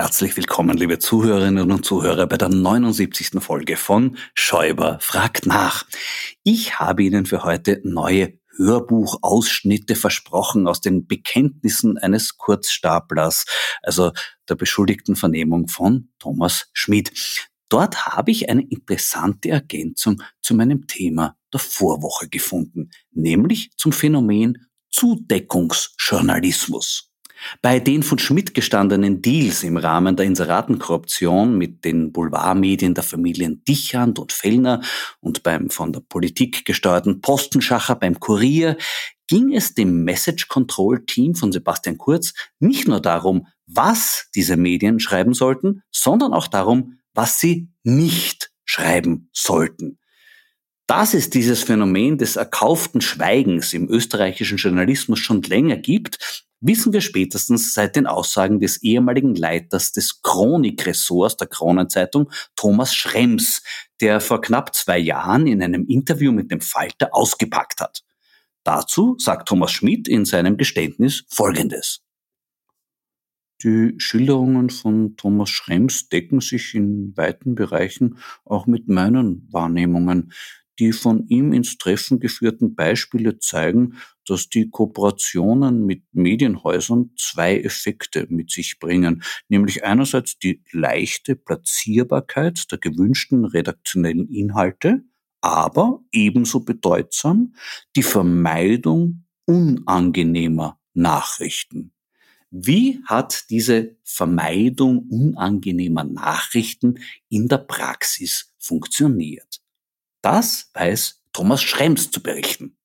Herzlich willkommen, liebe Zuhörerinnen und Zuhörer, bei der 79. Folge von Schäuber fragt nach. Ich habe Ihnen für heute neue Hörbuchausschnitte versprochen aus den Bekenntnissen eines Kurzstaplers, also der beschuldigten Vernehmung von Thomas Schmid. Dort habe ich eine interessante Ergänzung zu meinem Thema der Vorwoche gefunden, nämlich zum Phänomen Zudeckungsjournalismus. Bei den von Schmidt gestandenen Deals im Rahmen der Inseratenkorruption mit den Boulevardmedien der Familien Dichand und Fellner und beim von der Politik gesteuerten Postenschacher beim Kurier ging es dem Message Control Team von Sebastian Kurz nicht nur darum, was diese Medien schreiben sollten, sondern auch darum, was sie nicht schreiben sollten. Dass es dieses Phänomen des erkauften Schweigens im österreichischen Journalismus schon länger gibt, wissen wir spätestens seit den Aussagen des ehemaligen Leiters des Chronikressorts der Kronenzeitung, Thomas Schrems, der vor knapp zwei Jahren in einem Interview mit dem Falter ausgepackt hat. Dazu sagt Thomas Schmidt in seinem Geständnis Folgendes. Die Schilderungen von Thomas Schrems decken sich in weiten Bereichen auch mit meinen Wahrnehmungen. Die von ihm ins Treffen geführten Beispiele zeigen, dass die Kooperationen mit Medienhäusern zwei Effekte mit sich bringen, nämlich einerseits die leichte Platzierbarkeit der gewünschten redaktionellen Inhalte, aber ebenso bedeutsam die Vermeidung unangenehmer Nachrichten. Wie hat diese Vermeidung unangenehmer Nachrichten in der Praxis funktioniert? Das weiß Thomas Schrems zu berichten.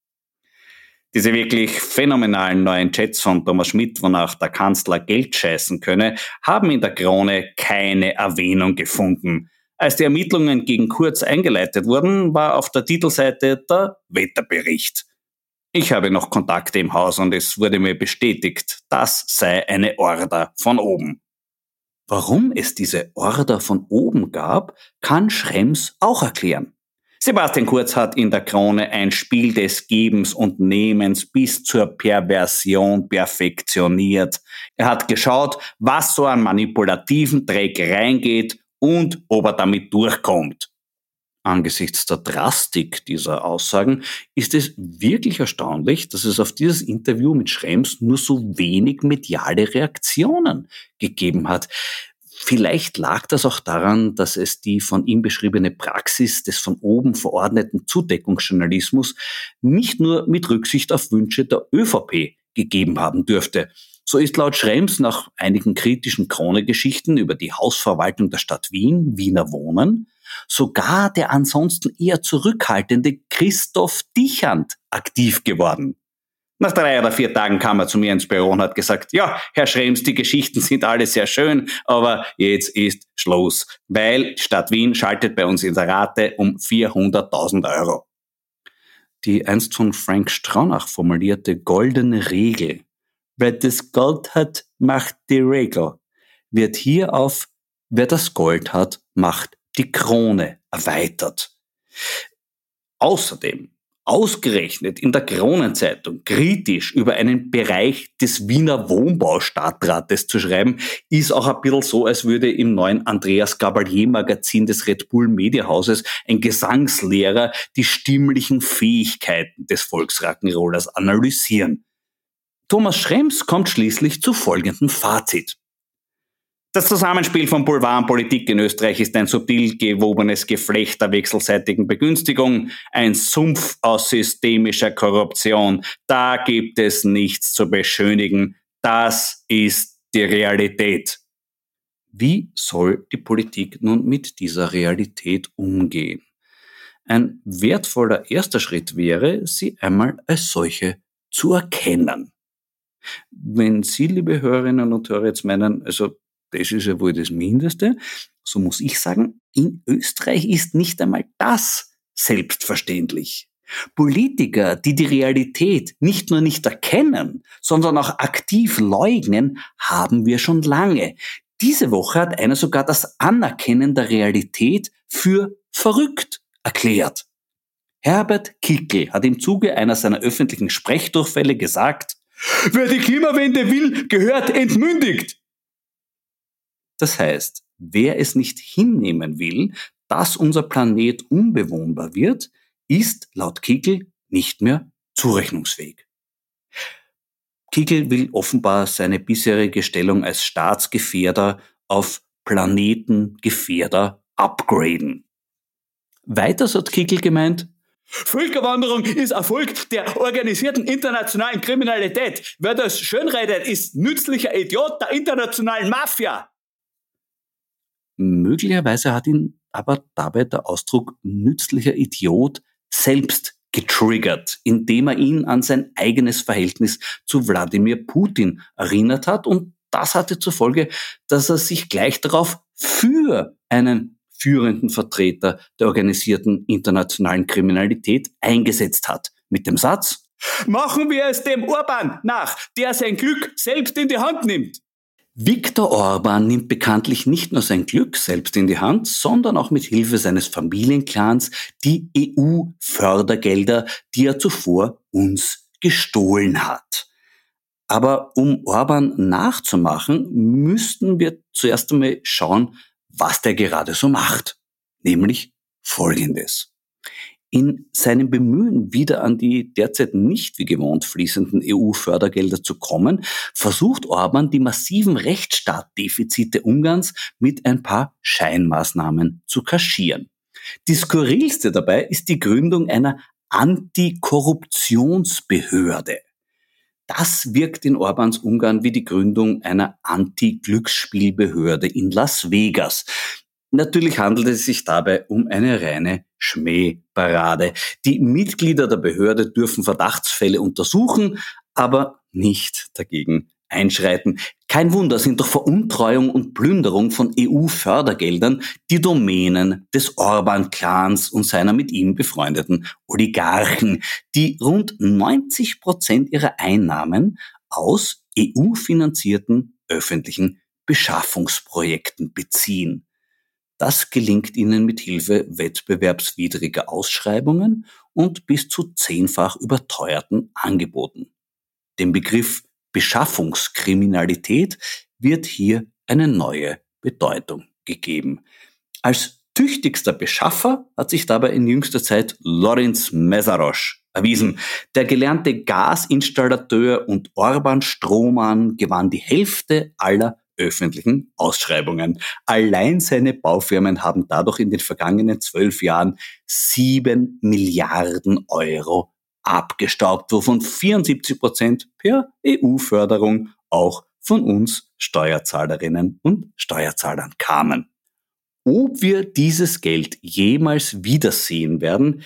Diese wirklich phänomenalen neuen Chats von Thomas Schmidt, wonach der Kanzler Geld scheißen könne, haben in der Krone keine Erwähnung gefunden. Als die Ermittlungen gegen Kurz eingeleitet wurden, war auf der Titelseite der Wetterbericht. Ich habe noch Kontakte im Haus und es wurde mir bestätigt, das sei eine Order von oben. Warum es diese Order von oben gab, kann Schrems auch erklären. Sebastian Kurz hat in der Krone ein Spiel des Gebens und Nehmens bis zur Perversion perfektioniert. Er hat geschaut, was so an manipulativen Dreck reingeht und ob er damit durchkommt. Angesichts der Drastik dieser Aussagen ist es wirklich erstaunlich, dass es auf dieses Interview mit Schrems nur so wenig mediale Reaktionen gegeben hat. Vielleicht lag das auch daran, dass es die von ihm beschriebene Praxis des von oben verordneten Zudeckungsjournalismus nicht nur mit Rücksicht auf Wünsche der ÖVP gegeben haben dürfte, So ist laut Schrems nach einigen kritischen Krone-Geschichten über die Hausverwaltung der Stadt Wien, Wiener Wohnen, sogar der ansonsten eher zurückhaltende Christoph Dichand aktiv geworden. Nach drei oder vier Tagen kam er zu mir ins Büro und hat gesagt, ja, Herr Schrems, die Geschichten sind alle sehr schön, aber jetzt ist Schluss, weil Stadt Wien schaltet bei uns in der Rate um 400.000 Euro. Die einst von Frank Stronach formulierte goldene Regel, wer das Gold hat, macht die Regel, wird hier auf, wer das Gold hat, macht die Krone erweitert. Außerdem ausgerechnet in der Kronenzeitung kritisch über einen Bereich des Wiener Wohnbaustadtrates zu schreiben, ist auch ein bisschen so, als würde im neuen Andreas Gabalier Magazin des Red Bull Mediahauses ein Gesangslehrer die stimmlichen Fähigkeiten des Volksrackenrollers analysieren. Thomas Schrems kommt schließlich zu folgendem Fazit. Das Zusammenspiel von Boulevard und Politik in Österreich ist ein subtil gewobenes Geflecht der wechselseitigen Begünstigung, ein Sumpf aus systemischer Korruption. Da gibt es nichts zu beschönigen. Das ist die Realität. Wie soll die Politik nun mit dieser Realität umgehen? Ein wertvoller erster Schritt wäre, sie einmal als solche zu erkennen. Wenn Sie, liebe Hörerinnen und Hörer, jetzt meinen, also das ist ja wohl das Mindeste. So muss ich sagen, in Österreich ist nicht einmal das selbstverständlich. Politiker, die die Realität nicht nur nicht erkennen, sondern auch aktiv leugnen, haben wir schon lange. Diese Woche hat einer sogar das Anerkennen der Realität für verrückt erklärt. Herbert Kickel hat im Zuge einer seiner öffentlichen Sprechdurchfälle gesagt, wer die Klimawende will, gehört entmündigt. Das heißt, wer es nicht hinnehmen will, dass unser Planet unbewohnbar wird, ist laut Kickel nicht mehr zurechnungsfähig. Kickel will offenbar seine bisherige Stellung als Staatsgefährder auf Planetengefährder upgraden. Weiter hat Kickel gemeint, Völkerwanderung ist Erfolg der organisierten internationalen Kriminalität. Wer das schönredet, ist nützlicher Idiot der internationalen Mafia. Möglicherweise hat ihn aber dabei der Ausdruck nützlicher Idiot selbst getriggert, indem er ihn an sein eigenes Verhältnis zu Wladimir Putin erinnert hat und das hatte zur Folge, dass er sich gleich darauf für einen führenden Vertreter der organisierten internationalen Kriminalität eingesetzt hat. Mit dem Satz, machen wir es dem Orban nach, der sein Glück selbst in die Hand nimmt. Viktor Orban nimmt bekanntlich nicht nur sein Glück selbst in die Hand, sondern auch mit Hilfe seines Familienclans die EU-Fördergelder, die er zuvor uns gestohlen hat. Aber um Orban nachzumachen, müssten wir zuerst einmal schauen, was der gerade so macht. Nämlich Folgendes. In seinem Bemühen, wieder an die derzeit nicht wie gewohnt fließenden EU-Fördergelder zu kommen, versucht Orban die massiven Rechtsstaatdefizite Ungarns mit ein paar Scheinmaßnahmen zu kaschieren. Die skurrilste dabei ist die Gründung einer Antikorruptionsbehörde. Das wirkt in Orbans Ungarn wie die Gründung einer Anti-Glücksspielbehörde in Las Vegas. Natürlich handelt es sich dabei um eine reine Schmähparade. Die Mitglieder der Behörde dürfen Verdachtsfälle untersuchen, aber nicht dagegen einschreiten. Kein Wunder sind doch Veruntreuung und Plünderung von EU-Fördergeldern die Domänen des Orban-Clans und seiner mit ihm befreundeten Oligarchen, die rund 90 Prozent ihrer Einnahmen aus EU-finanzierten öffentlichen Beschaffungsprojekten beziehen. Das gelingt ihnen mit Hilfe wettbewerbswidriger Ausschreibungen und bis zu zehnfach überteuerten Angeboten. Dem Begriff Beschaffungskriminalität wird hier eine neue Bedeutung gegeben. Als tüchtigster Beschaffer hat sich dabei in jüngster Zeit Lorenz Mesarosch erwiesen. Der gelernte Gasinstallateur und Orban Strohmann gewann die Hälfte aller öffentlichen Ausschreibungen. Allein seine Baufirmen haben dadurch in den vergangenen zwölf Jahren sieben Milliarden Euro abgestaubt, wovon 74 Prozent per EU-Förderung auch von uns Steuerzahlerinnen und Steuerzahlern kamen. Ob wir dieses Geld jemals wiedersehen werden,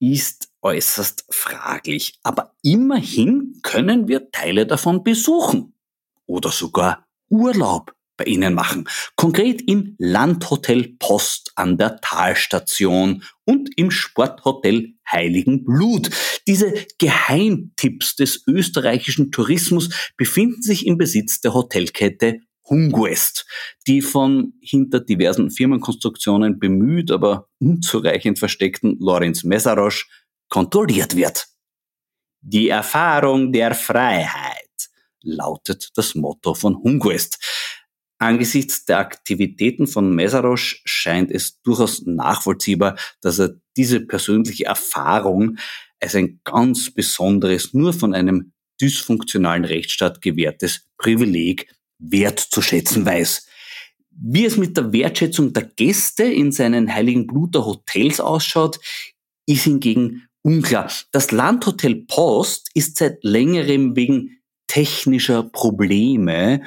ist äußerst fraglich. Aber immerhin können wir Teile davon besuchen oder sogar Urlaub bei Ihnen machen. Konkret im Landhotel Post an der Talstation und im Sporthotel Heiligen Blut. Diese Geheimtipps des österreichischen Tourismus befinden sich im Besitz der Hotelkette Hunguest, die von hinter diversen Firmenkonstruktionen bemüht, aber unzureichend versteckten Lorenz Mesarosch kontrolliert wird. Die Erfahrung der Freiheit lautet das Motto von Hunguest. Angesichts der Aktivitäten von Mesarosch scheint es durchaus nachvollziehbar, dass er diese persönliche Erfahrung als ein ganz besonderes, nur von einem dysfunktionalen Rechtsstaat gewährtes Privileg wertzuschätzen weiß. Wie es mit der Wertschätzung der Gäste in seinen Heiligen Bluter Hotels ausschaut, ist hingegen unklar. Das Landhotel Post ist seit längerem wegen technischer Probleme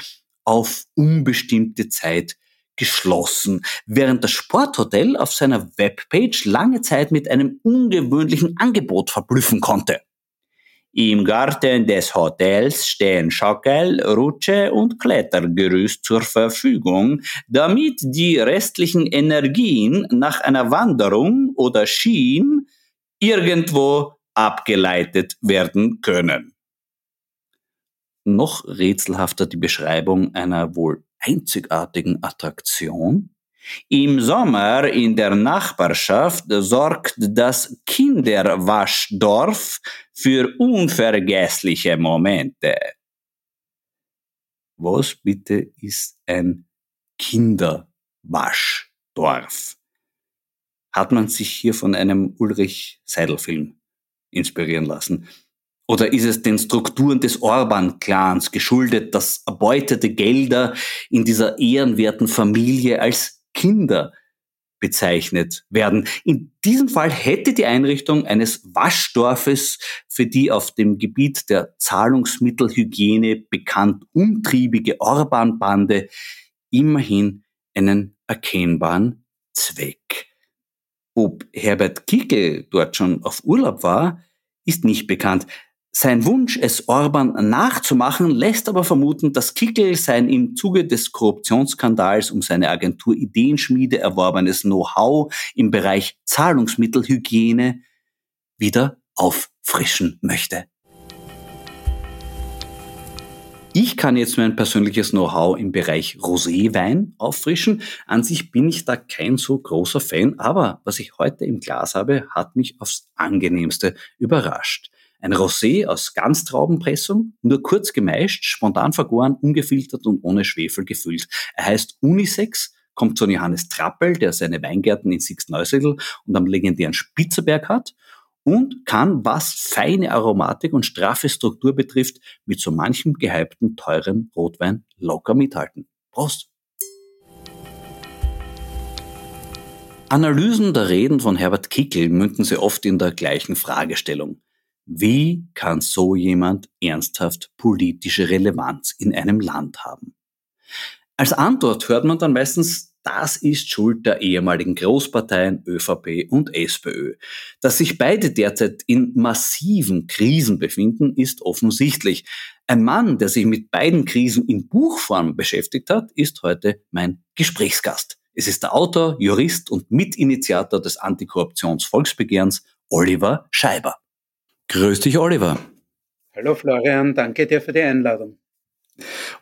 auf unbestimmte Zeit geschlossen, während das Sporthotel auf seiner Webpage lange Zeit mit einem ungewöhnlichen Angebot verblüffen konnte. Im Garten des Hotels stehen Schaukel, Rutsche und Klettergerüst zur Verfügung, damit die restlichen Energien nach einer Wanderung oder Skien irgendwo abgeleitet werden können. Noch rätselhafter die Beschreibung einer wohl einzigartigen Attraktion. Im Sommer in der Nachbarschaft sorgt das Kinderwaschdorf für unvergessliche Momente. Was bitte ist ein Kinderwaschdorf? Hat man sich hier von einem Ulrich Seidel-Film inspirieren lassen? Oder ist es den Strukturen des Orban-Clans geschuldet, dass erbeutete Gelder in dieser ehrenwerten Familie als Kinder bezeichnet werden. In diesem Fall hätte die Einrichtung eines Waschdorfes für die auf dem Gebiet der Zahlungsmittelhygiene bekannt umtriebige Orban-Bande immerhin einen erkennbaren Zweck. Ob Herbert Kickel dort schon auf Urlaub war, ist nicht bekannt. Sein Wunsch, es Orban nachzumachen, lässt aber vermuten, dass Kickel sein im Zuge des Korruptionsskandals um seine Agentur Ideenschmiede erworbenes Know-how im Bereich Zahlungsmittelhygiene wieder auffrischen möchte. Ich kann jetzt mein persönliches Know-how im Bereich Roséwein auffrischen. An sich bin ich da kein so großer Fan, aber was ich heute im Glas habe, hat mich aufs angenehmste überrascht. Ein Rosé aus Ganztraubenpressung, nur kurz gemeischt, spontan vergoren, ungefiltert und ohne Schwefel gefüllt. Er heißt Unisex, kommt von Johannes Trappel, der seine Weingärten in Six-Neusiedl und am legendären Spitzerberg hat und kann, was feine Aromatik und straffe Struktur betrifft, mit so manchem gehypten, teuren Rotwein locker mithalten. Prost! Analysen der Reden von Herbert Kickel münden sie oft in der gleichen Fragestellung. Wie kann so jemand ernsthaft politische Relevanz in einem Land haben? Als Antwort hört man dann meistens, das ist Schuld der ehemaligen Großparteien ÖVP und SPÖ. Dass sich beide derzeit in massiven Krisen befinden, ist offensichtlich. Ein Mann, der sich mit beiden Krisen in Buchform beschäftigt hat, ist heute mein Gesprächsgast. Es ist der Autor, Jurist und Mitinitiator des Antikorruptionsvolksbegehrens Oliver Scheiber. Grüß dich, Oliver. Hallo Florian, danke dir für die Einladung.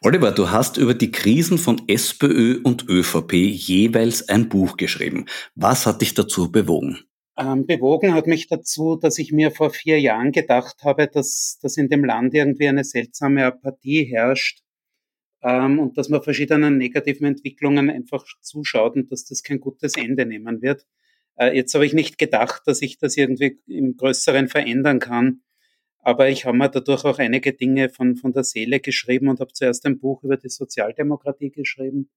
Oliver, du hast über die Krisen von SPÖ und ÖVP jeweils ein Buch geschrieben. Was hat dich dazu bewogen? Ähm, bewogen hat mich dazu, dass ich mir vor vier Jahren gedacht habe, dass, dass in dem Land irgendwie eine seltsame Apathie herrscht ähm, und dass man verschiedenen negativen Entwicklungen einfach zuschaut und dass das kein gutes Ende nehmen wird. Äh, jetzt habe ich nicht gedacht, dass ich das irgendwie im Größeren verändern kann. Aber ich habe mir dadurch auch einige Dinge von, von der Seele geschrieben und habe zuerst ein Buch über die Sozialdemokratie geschrieben.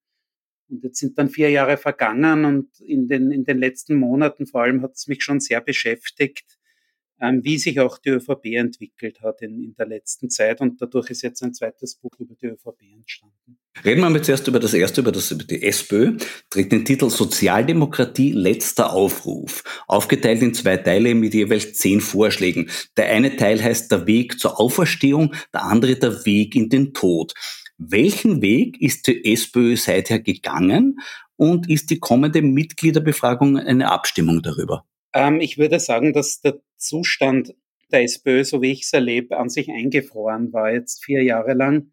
Und jetzt sind dann vier Jahre vergangen und in den, in den letzten Monaten vor allem hat es mich schon sehr beschäftigt, wie sich auch die ÖVP entwickelt hat in, in der letzten Zeit. Und dadurch ist jetzt ein zweites Buch über die ÖVP entstanden. Reden wir mal zuerst über das erste, über, das, über die SPÖ. Trägt den Titel Sozialdemokratie letzter Aufruf. Aufgeteilt in zwei Teile mit jeweils zehn Vorschlägen. Der eine Teil heißt der Weg zur Auferstehung, der andere der Weg in den Tod. Welchen Weg ist die SPÖ seither gegangen und ist die kommende Mitgliederbefragung eine Abstimmung darüber? Ähm, ich würde sagen, dass der Zustand der SPÖ, so wie ich es erlebe, an sich eingefroren war, jetzt vier Jahre lang.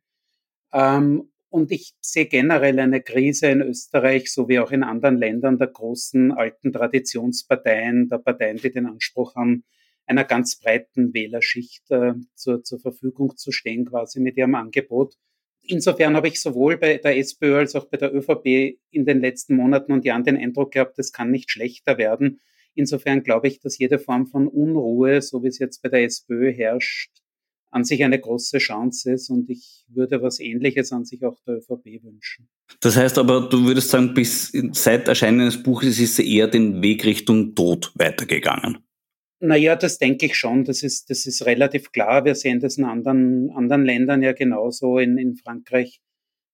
Ähm, und ich sehe generell eine Krise in Österreich, so wie auch in anderen Ländern der großen alten Traditionsparteien, der Parteien, die den Anspruch haben, einer ganz breiten Wählerschicht äh, zur, zur Verfügung zu stehen, quasi mit ihrem Angebot. Insofern habe ich sowohl bei der SPÖ als auch bei der ÖVP in den letzten Monaten und Jahren den Eindruck gehabt, es kann nicht schlechter werden. Insofern glaube ich, dass jede Form von Unruhe, so wie es jetzt bei der SPÖ herrscht, an sich eine große Chance ist und ich würde was Ähnliches an sich auch der ÖVP wünschen. Das heißt aber, du würdest sagen, bis seit Erscheinen des Buches ist sie eher den Weg Richtung Tod weitergegangen. Naja, das denke ich schon. Das ist, das ist relativ klar. Wir sehen das in anderen, anderen Ländern ja genauso. In, in Frankreich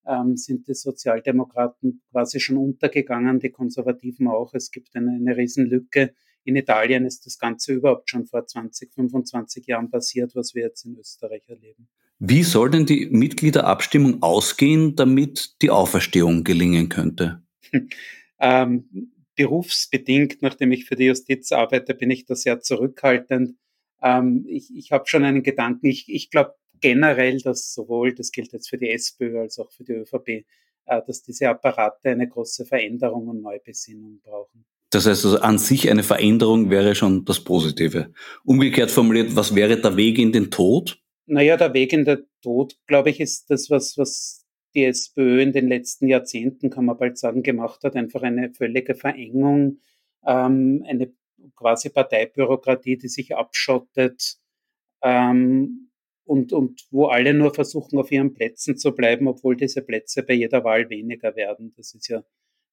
ähm, sind die Sozialdemokraten quasi schon untergegangen, die Konservativen auch. Es gibt eine, eine Riesenlücke. In Italien ist das Ganze überhaupt schon vor 20, 25 Jahren passiert, was wir jetzt in Österreich erleben. Wie soll denn die Mitgliederabstimmung ausgehen, damit die Auferstehung gelingen könnte? ähm, berufsbedingt, nachdem ich für die Justiz arbeite, bin ich da sehr zurückhaltend. Ähm, ich ich habe schon einen Gedanken. Ich, ich glaube, generell, dass sowohl, das gilt jetzt für die SPÖ als auch für die ÖVP, äh, dass diese Apparate eine große Veränderung und Neubesinnung brauchen. Das heißt also an sich eine Veränderung wäre schon das Positive. Umgekehrt formuliert, was wäre der Weg in den Tod? Naja, der Weg in den Tod, glaube ich, ist das, was, was die SPÖ in den letzten Jahrzehnten, kann man bald sagen, gemacht hat. Einfach eine völlige Verengung, ähm, eine quasi Parteibürokratie, die sich abschottet, ähm, und, und wo alle nur versuchen, auf ihren Plätzen zu bleiben, obwohl diese Plätze bei jeder Wahl weniger werden. Das ist ja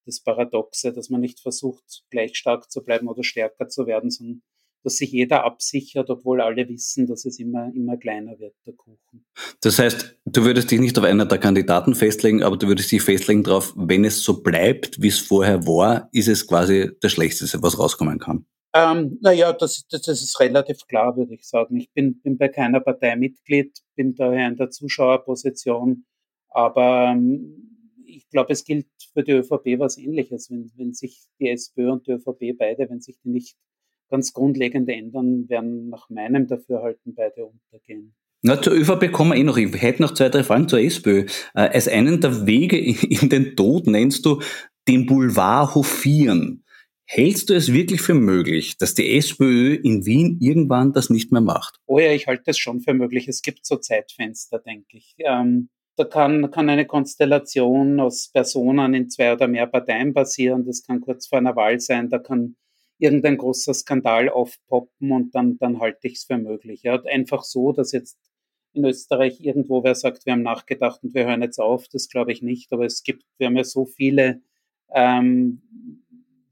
das Paradoxe, dass man nicht versucht, gleich stark zu bleiben oder stärker zu werden, sondern dass sich jeder absichert, obwohl alle wissen, dass es immer, immer kleiner wird, der Kuchen. Das heißt, du würdest dich nicht auf einer der Kandidaten festlegen, aber du würdest dich festlegen darauf, wenn es so bleibt, wie es vorher war, ist es quasi das Schlechteste, was rauskommen kann. Ähm, naja, das, das, das ist relativ klar, würde ich sagen. Ich bin, bin bei keiner Partei Mitglied, bin daher in der Zuschauerposition, aber ähm, ich glaube, es gilt für die ÖVP was Ähnliches. Wenn, wenn sich die SPÖ und die ÖVP beide, wenn sich die nicht ganz grundlegend ändern, werden nach meinem Dafürhalten beide untergehen. Na, zur ÖVP kommen wir eh noch. Ich hätte noch zwei, drei Fragen zur SPÖ. Äh, als einen der Wege in den Tod nennst du den Boulevard hofieren. Hältst du es wirklich für möglich, dass die SPÖ in Wien irgendwann das nicht mehr macht? Oh ja, ich halte es schon für möglich. Es gibt so Zeitfenster, denke ich. Ähm, da kann, kann eine Konstellation aus Personen in zwei oder mehr Parteien passieren. Das kann kurz vor einer Wahl sein. Da kann irgendein großer Skandal aufpoppen und dann, dann halte ich es für möglich. Ja, einfach so, dass jetzt in Österreich irgendwo wer sagt, wir haben nachgedacht und wir hören jetzt auf, das glaube ich nicht. Aber es gibt, wir haben ja so viele ähm,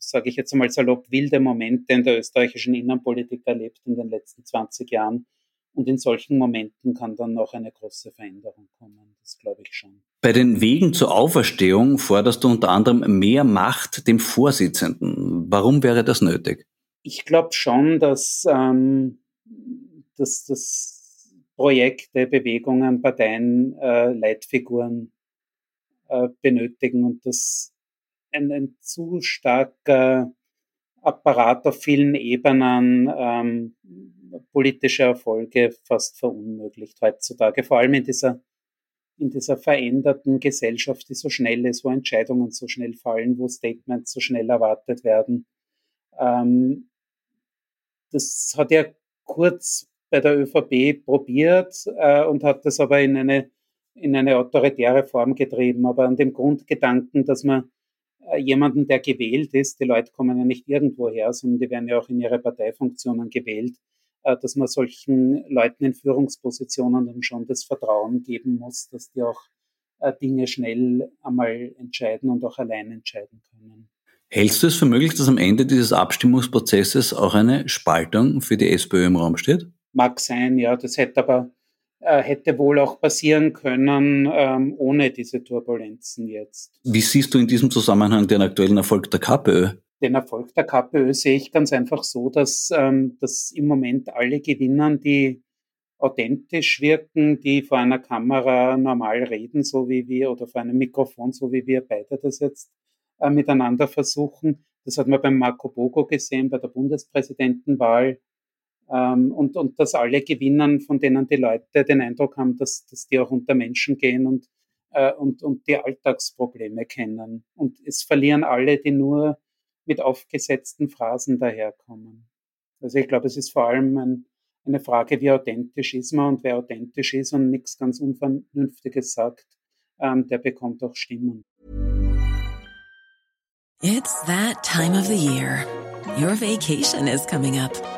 sage ich jetzt einmal salopp, wilde Momente in der österreichischen Innenpolitik erlebt in den letzten 20 Jahren. Und in solchen Momenten kann dann noch eine große Veränderung kommen. Das glaube ich schon. Bei den Wegen zur Auferstehung forderst du unter anderem mehr Macht dem Vorsitzenden. Warum wäre das nötig? Ich glaube schon, dass, ähm, dass das Projekte, Bewegungen, Parteien äh, Leitfiguren äh, benötigen und dass ein, ein zu starker Apparat auf vielen Ebenen ähm, politische Erfolge fast verunmöglicht heutzutage, vor allem in dieser, in dieser veränderten Gesellschaft, die so schnell ist, wo Entscheidungen so schnell fallen, wo Statements so schnell erwartet werden. Ähm, das hat ja kurz bei der ÖVP probiert äh, und hat das aber in eine, in eine autoritäre Form getrieben. Aber an dem Grundgedanken, dass man jemanden, der gewählt ist, die Leute kommen ja nicht irgendwo her, sondern die werden ja auch in ihre Parteifunktionen gewählt, äh, dass man solchen Leuten in Führungspositionen dann schon das Vertrauen geben muss, dass die auch äh, Dinge schnell einmal entscheiden und auch allein entscheiden können. Hältst du es für möglich, dass am Ende dieses Abstimmungsprozesses auch eine Spaltung für die SPÖ im Raum steht? Mag sein, ja. Das hätte aber äh, hätte wohl auch passieren können ähm, ohne diese Turbulenzen jetzt. Wie siehst du in diesem Zusammenhang den aktuellen Erfolg der KPÖ? Den Erfolg der KPÖ sehe ich ganz einfach so, dass, ähm, dass im Moment alle gewinnen, die authentisch wirken, die vor einer Kamera normal reden, so wie wir, oder vor einem Mikrofon, so wie wir beide das jetzt äh, miteinander versuchen. Das hat man beim Marco Bogo gesehen, bei der Bundespräsidentenwahl. Ähm, und, und dass alle gewinnen, von denen die Leute den Eindruck haben, dass, dass die auch unter Menschen gehen und, äh, und, und die Alltagsprobleme kennen. Und es verlieren alle, die nur mit aufgesetzten Phrasen daherkommen. Also ich glaube, es ist vor allem ein, eine Frage, wie authentisch ist man und wer authentisch ist und nichts ganz Unvernünftiges sagt, ähm, der bekommt auch Stimmen. It's that time of the year. Your vacation is coming up.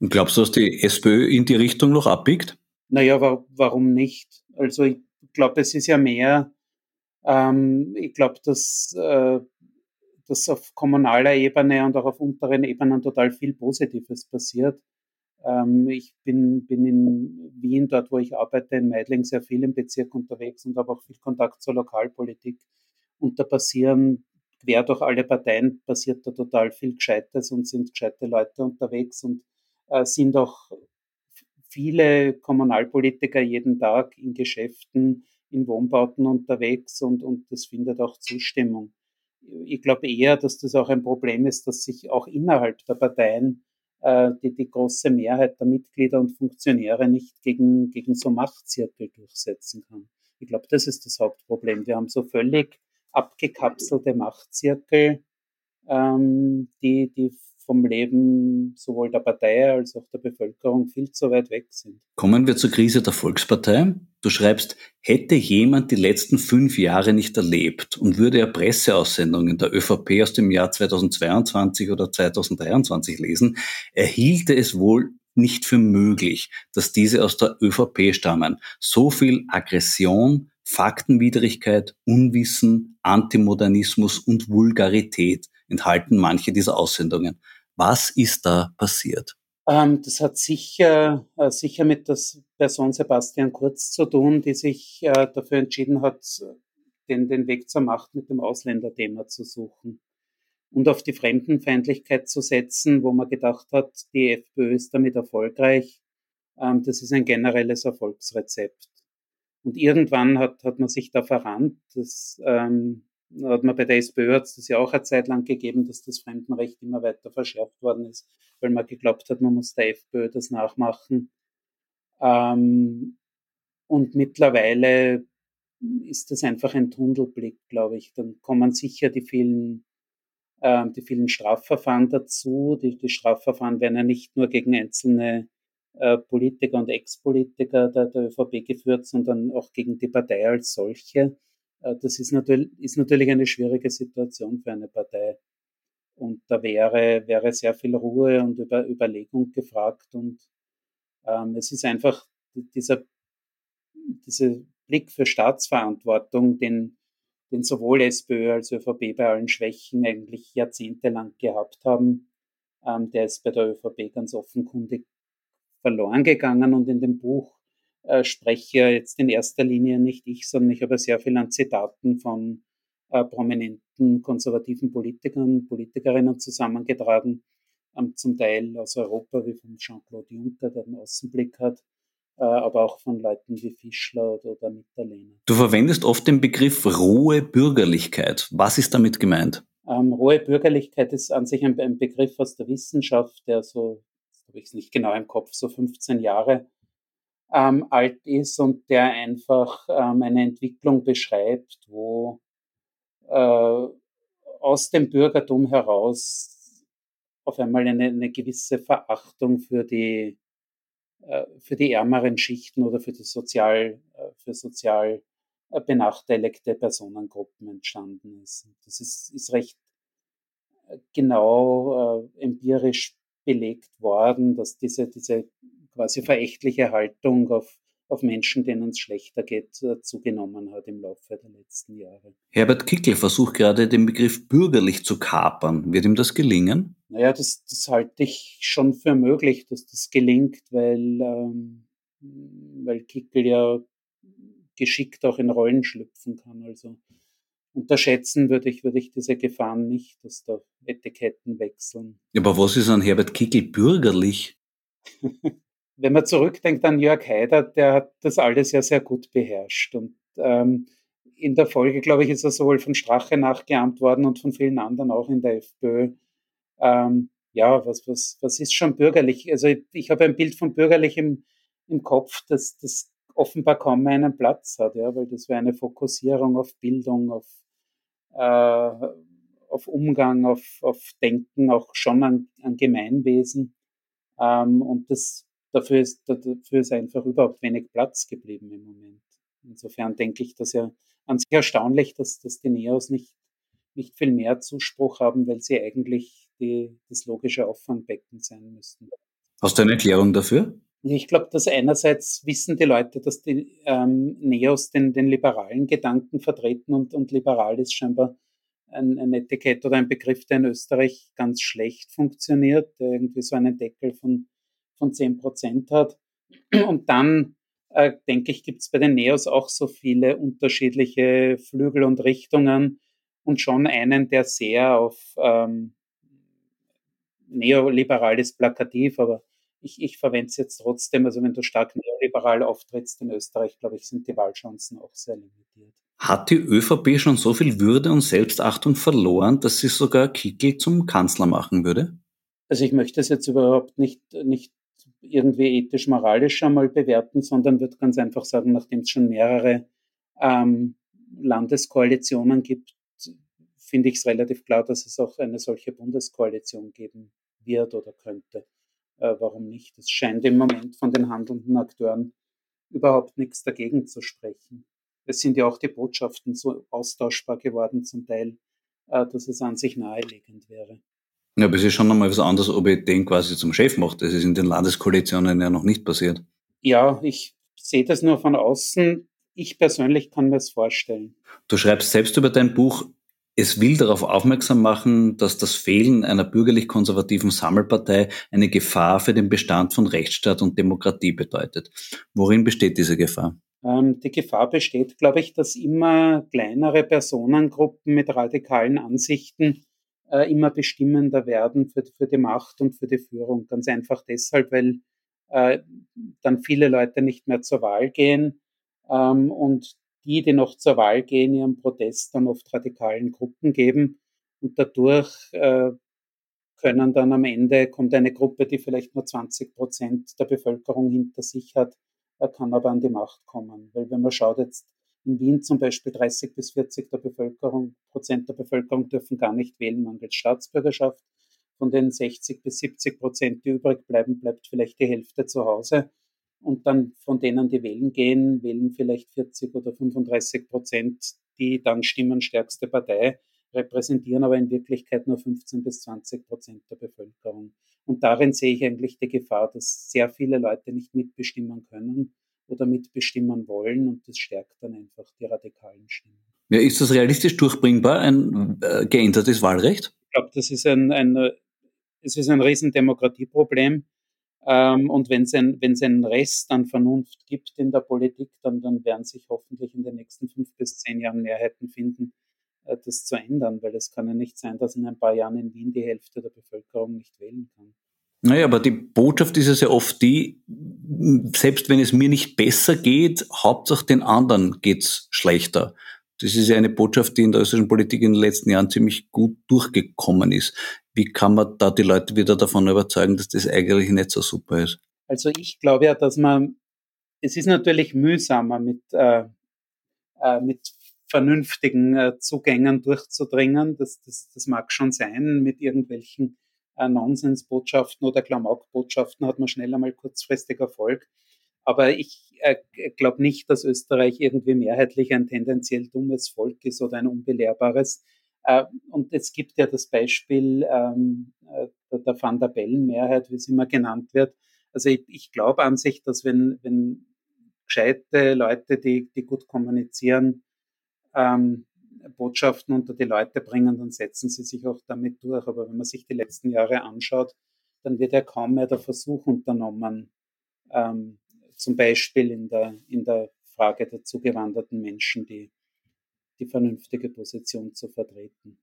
Glaubst du, dass die SPÖ in die Richtung noch abbiegt? Naja, wa warum nicht? Also ich glaube, es ist ja mehr, ähm, ich glaube, dass, äh, dass auf kommunaler Ebene und auch auf unteren Ebenen total viel Positives passiert. Ähm, ich bin, bin in Wien, dort wo ich arbeite, in Meidling, sehr viel im Bezirk unterwegs und habe auch viel Kontakt zur Lokalpolitik. Und da passieren quer durch alle Parteien passiert da total viel Gescheites und sind gescheite Leute unterwegs und sind auch viele Kommunalpolitiker jeden Tag in Geschäften, in Wohnbauten unterwegs und, und das findet auch Zustimmung. Ich glaube eher, dass das auch ein Problem ist, dass sich auch innerhalb der Parteien äh, die, die große Mehrheit der Mitglieder und Funktionäre nicht gegen, gegen so Machtzirkel durchsetzen kann. Ich glaube, das ist das Hauptproblem. Wir haben so völlig abgekapselte Machtzirkel, ähm, die, die vom Leben sowohl der Partei als auch der Bevölkerung viel zu weit weg sind. Kommen wir zur Krise der Volkspartei. Du schreibst, hätte jemand die letzten fünf Jahre nicht erlebt und würde er Presseaussendungen der ÖVP aus dem Jahr 2022 oder 2023 lesen, erhielte es wohl nicht für möglich, dass diese aus der ÖVP stammen. So viel Aggression, Faktenwidrigkeit, Unwissen, Antimodernismus und Vulgarität enthalten manche dieser Aussendungen. Was ist da passiert? Ähm, das hat sicher, äh, sicher mit der Person Sebastian Kurz zu tun, die sich äh, dafür entschieden hat, den, den Weg zur Macht mit dem Ausländerthema zu suchen und auf die Fremdenfeindlichkeit zu setzen, wo man gedacht hat, die FPÖ ist damit erfolgreich. Ähm, das ist ein generelles Erfolgsrezept. Und irgendwann hat, hat man sich da verrannt. Das ähm, hat man bei der SPÖ hat es ja auch eine Zeit lang gegeben, dass das Fremdenrecht immer weiter verschärft worden ist, weil man geglaubt hat, man muss der FPÖ das nachmachen. Ähm, und mittlerweile ist das einfach ein Tunnelblick, glaube ich. Dann kommen sicher die vielen, äh, die vielen Strafverfahren dazu. Die, die Strafverfahren werden ja nicht nur gegen einzelne äh, Politiker und Ex-Politiker der, der ÖVP geführt, sondern auch gegen die Partei als solche. Äh, das ist natürlich, ist natürlich eine schwierige Situation für eine Partei. Und da wäre, wäre sehr viel Ruhe und Über, Überlegung gefragt. Und ähm, es ist einfach dieser, dieser Blick für Staatsverantwortung, den, den sowohl SPÖ als ÖVP bei allen Schwächen eigentlich jahrzehntelang gehabt haben, ähm, der ist bei der ÖVP ganz offenkundig verloren gegangen. Und in dem Buch äh, spreche jetzt in erster Linie nicht ich, sondern ich habe sehr viel an Zitaten von äh, prominenten konservativen Politikern, Politikerinnen zusammengetragen, ähm, zum Teil aus Europa, wie von Jean-Claude Juncker, der einen Außenblick hat, äh, aber auch von Leuten wie Fischler oder, oder Mitterlehner. Du verwendest oft den Begriff rohe Bürgerlichkeit. Was ist damit gemeint? Ähm, rohe Bürgerlichkeit ist an sich ein, ein Begriff aus der Wissenschaft, der so, habe ich es nicht genau im Kopf, so 15 Jahre ähm, alt ist und der einfach ähm, eine Entwicklung beschreibt, wo äh, aus dem Bürgertum heraus auf einmal eine, eine gewisse Verachtung für die, äh, für die ärmeren Schichten oder für die sozial, äh, für sozial äh, benachteiligte Personengruppen entstanden ist. Das ist, ist recht genau äh, empirisch belegt worden, dass diese, diese quasi verächtliche Haltung auf auf Menschen, denen es schlechter geht, äh, zugenommen hat im Laufe der letzten Jahre. Herbert Kickl versucht gerade den Begriff bürgerlich zu kapern. Wird ihm das gelingen? Naja, das, das halte ich schon für möglich, dass das gelingt, weil, ähm, weil Kickl ja geschickt auch in Rollen schlüpfen kann. Also unterschätzen würde ich, würde ich diese Gefahren nicht, dass da Etiketten wechseln. Aber was ist an Herbert Kickl bürgerlich? wenn man zurückdenkt an Jörg Haider, der hat das alles ja sehr gut beherrscht. Und ähm, in der Folge, glaube ich, ist er sowohl von Strache nachgeahmt worden und von vielen anderen auch in der FPÖ. Ähm, ja, was, was, was ist schon bürgerlich? Also ich, ich habe ein Bild von bürgerlich im, im Kopf, das, das offenbar kaum mehr einen Platz hat, ja, weil das wäre eine Fokussierung auf Bildung, auf, äh, auf Umgang, auf, auf Denken, auch schon an, an Gemeinwesen. Ähm, und das dafür ist, dafür ist einfach überhaupt wenig Platz geblieben im Moment. Insofern denke ich, dass ja an sich erstaunlich, dass, dass die Neos nicht, nicht viel mehr Zuspruch haben, weil sie eigentlich die, das logische Auffangbecken sein müssten. Hast du eine Erklärung dafür? Ich glaube, dass einerseits wissen die Leute, dass die ähm, Neos den, den liberalen Gedanken vertreten und, und liberal ist scheinbar ein, ein Etikett oder ein Begriff, der in Österreich ganz schlecht funktioniert, der irgendwie so einen Deckel von von 10 Prozent hat. Und dann, äh, denke ich, gibt es bei den Neos auch so viele unterschiedliche Flügel und Richtungen und schon einen, der sehr auf ähm, neoliberal ist, plakativ, aber ich, ich verwende es jetzt trotzdem. Also wenn du stark neoliberal auftrittst in Österreich, glaube ich, sind die Wahlchancen auch sehr limitiert. Hat die ÖVP schon so viel Würde und Selbstachtung verloren, dass sie sogar Kickel zum Kanzler machen würde? Also ich möchte es jetzt überhaupt nicht, nicht irgendwie ethisch-moralisch einmal bewerten, sondern wird ganz einfach sagen, nachdem es schon mehrere ähm, Landeskoalitionen gibt, finde ich es relativ klar, dass es auch eine solche Bundeskoalition geben wird oder könnte. Äh, warum nicht? Es scheint im Moment von den handelnden Akteuren überhaupt nichts dagegen zu sprechen. Es sind ja auch die Botschaften so austauschbar geworden zum Teil, äh, dass es an sich naheliegend wäre. Ja, aber es ist schon nochmal was anderes, ob ich den quasi zum Chef mache. Das ist in den Landeskoalitionen ja noch nicht passiert. Ja, ich sehe das nur von außen. Ich persönlich kann mir das vorstellen. Du schreibst selbst über dein Buch, es will darauf aufmerksam machen, dass das Fehlen einer bürgerlich-konservativen Sammelpartei eine Gefahr für den Bestand von Rechtsstaat und Demokratie bedeutet. Worin besteht diese Gefahr? Ähm, die Gefahr besteht, glaube ich, dass immer kleinere Personengruppen mit radikalen Ansichten äh, immer bestimmender werden für, für die Macht und für die Führung. Ganz einfach deshalb, weil äh, dann viele Leute nicht mehr zur Wahl gehen ähm, und die, die noch zur Wahl gehen, ihren Protest dann oft radikalen Gruppen geben und dadurch äh, können dann am Ende, kommt eine Gruppe, die vielleicht nur 20 Prozent der Bevölkerung hinter sich hat, kann aber an die Macht kommen. Weil wenn man schaut jetzt, in Wien zum Beispiel 30 bis 40 der Bevölkerung, Prozent der Bevölkerung dürfen gar nicht wählen mangels Staatsbürgerschaft. Von den 60 bis 70 Prozent, die übrig bleiben, bleibt vielleicht die Hälfte zu Hause. Und dann von denen, die wählen gehen, wählen vielleicht 40 oder 35 Prozent die dann stimmenstärkste Partei, repräsentieren aber in Wirklichkeit nur 15 bis 20 Prozent der Bevölkerung. Und darin sehe ich eigentlich die Gefahr, dass sehr viele Leute nicht mitbestimmen können oder mitbestimmen wollen und das stärkt dann einfach die radikalen Stimmen. Ja, ist das realistisch durchbringbar, ein äh, geändertes Wahlrecht? Ich glaube, das ist ein, ein, es ist ein Riesendemokratieproblem. Ähm, und wenn es ein, wenn's einen Rest an Vernunft gibt in der Politik, dann, dann werden sich hoffentlich in den nächsten fünf bis zehn Jahren Mehrheiten finden, äh, das zu ändern, weil es kann ja nicht sein, dass in ein paar Jahren in Wien die Hälfte der Bevölkerung nicht wählen kann. Naja, aber die Botschaft ist ja sehr oft die, selbst wenn es mir nicht besser geht, Hauptsache den anderen geht's schlechter. Das ist ja eine Botschaft, die in der österreichischen Politik in den letzten Jahren ziemlich gut durchgekommen ist. Wie kann man da die Leute wieder davon überzeugen, dass das eigentlich nicht so super ist? Also ich glaube ja, dass man, es ist natürlich mühsamer mit, äh, äh, mit vernünftigen äh, Zugängen durchzudringen. Das, das, das mag schon sein mit irgendwelchen Nonsensbotschaften oder Klamaukbotschaften hat man schnell einmal kurzfristig Erfolg. Aber ich äh, glaube nicht, dass Österreich irgendwie mehrheitlich ein tendenziell dummes Volk ist oder ein unbelehrbares. Äh, und es gibt ja das Beispiel ähm, äh, der Van der Bellen-Mehrheit, wie es immer genannt wird. Also ich, ich glaube an sich, dass wenn, wenn gescheite Leute, die, die gut kommunizieren, ähm, Botschaften unter die Leute bringen, dann setzen sie sich auch damit durch. Aber wenn man sich die letzten Jahre anschaut, dann wird ja kaum mehr der Versuch unternommen, ähm, zum Beispiel in der, in der Frage der zugewanderten Menschen die, die vernünftige Position zu vertreten.